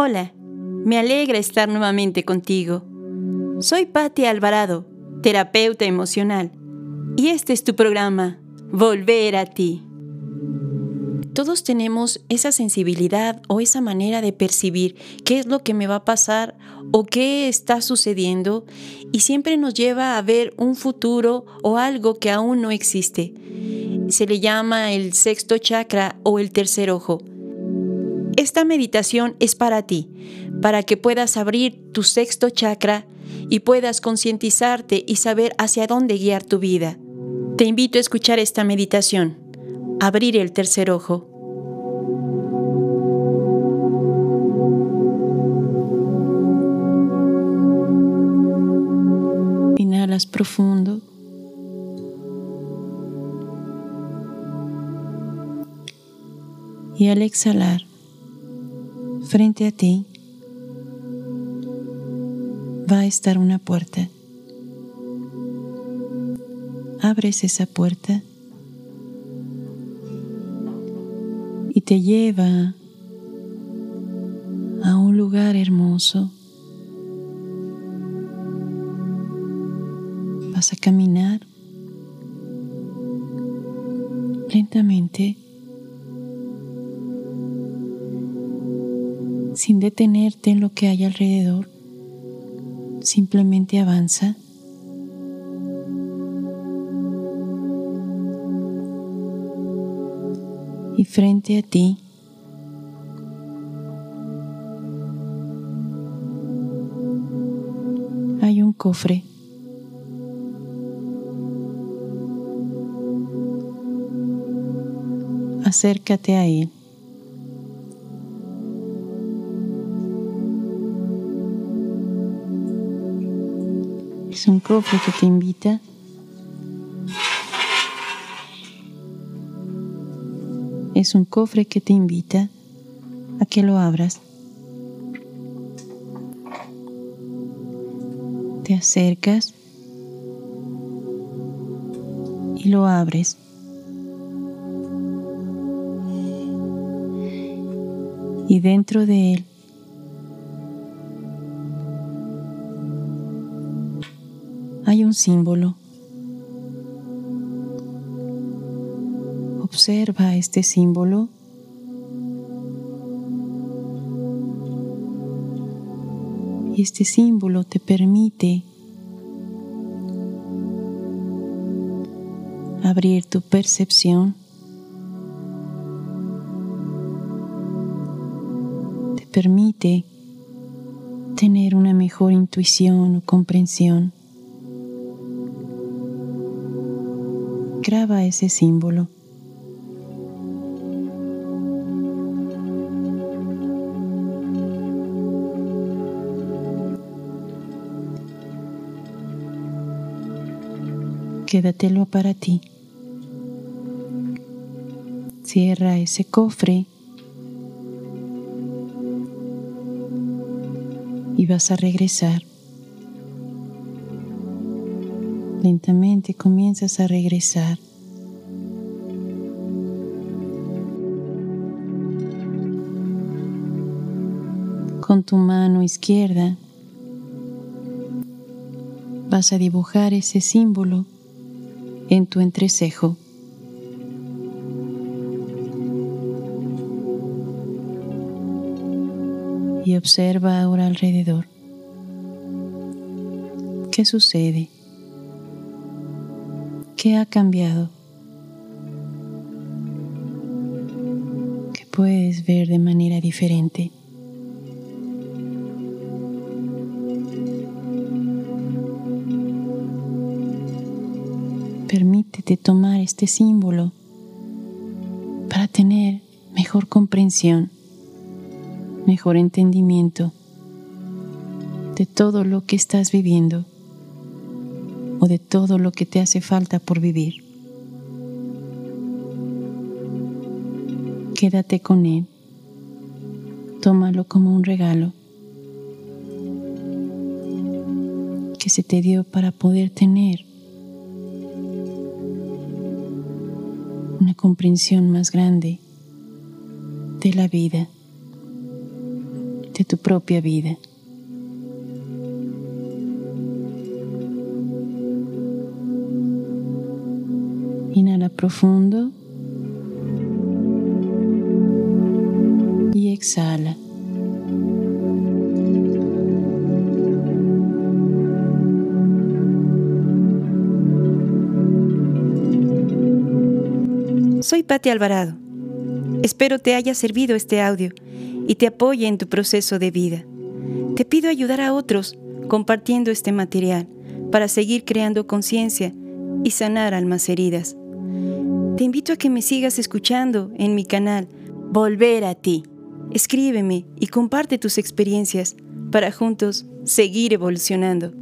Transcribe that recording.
Hola, me alegra estar nuevamente contigo. Soy Patti Alvarado, terapeuta emocional, y este es tu programa, Volver a ti. Todos tenemos esa sensibilidad o esa manera de percibir qué es lo que me va a pasar o qué está sucediendo y siempre nos lleva a ver un futuro o algo que aún no existe. Se le llama el sexto chakra o el tercer ojo. Esta meditación es para ti, para que puedas abrir tu sexto chakra y puedas concientizarte y saber hacia dónde guiar tu vida. Te invito a escuchar esta meditación, abrir el tercer ojo. Inhalas profundo. Y al exhalar, frente a ti va a estar una puerta. Abres esa puerta y te lleva a un lugar hermoso. Vas a caminar lentamente sin detenerte en lo que hay alrededor. Simplemente avanza. Y frente a ti hay un cofre. Acércate a él. Es un cofre que te invita es un cofre que te invita a que lo abras. Te acercas y lo abres. Y dentro de él hay un símbolo. Observa este símbolo. Y este símbolo te permite abrir tu percepción. Te permite tener una mejor intuición o comprensión. Graba ese símbolo. Quédatelo para ti. Cierra ese cofre y vas a regresar. Lentamente comienzas a regresar. Con tu mano izquierda vas a dibujar ese símbolo en tu entrecejo. Y observa ahora alrededor. ¿Qué sucede? ¿Qué ha cambiado? ¿Qué puedes ver de manera diferente? Permítete tomar este símbolo para tener mejor comprensión, mejor entendimiento de todo lo que estás viviendo o de todo lo que te hace falta por vivir. Quédate con Él. Tómalo como un regalo que se te dio para poder tener una comprensión más grande de la vida, de tu propia vida. Profundo y exhala. Soy Patti Alvarado. Espero te haya servido este audio y te apoye en tu proceso de vida. Te pido ayudar a otros compartiendo este material para seguir creando conciencia y sanar almas heridas. Te invito a que me sigas escuchando en mi canal Volver a ti. Escríbeme y comparte tus experiencias para juntos seguir evolucionando.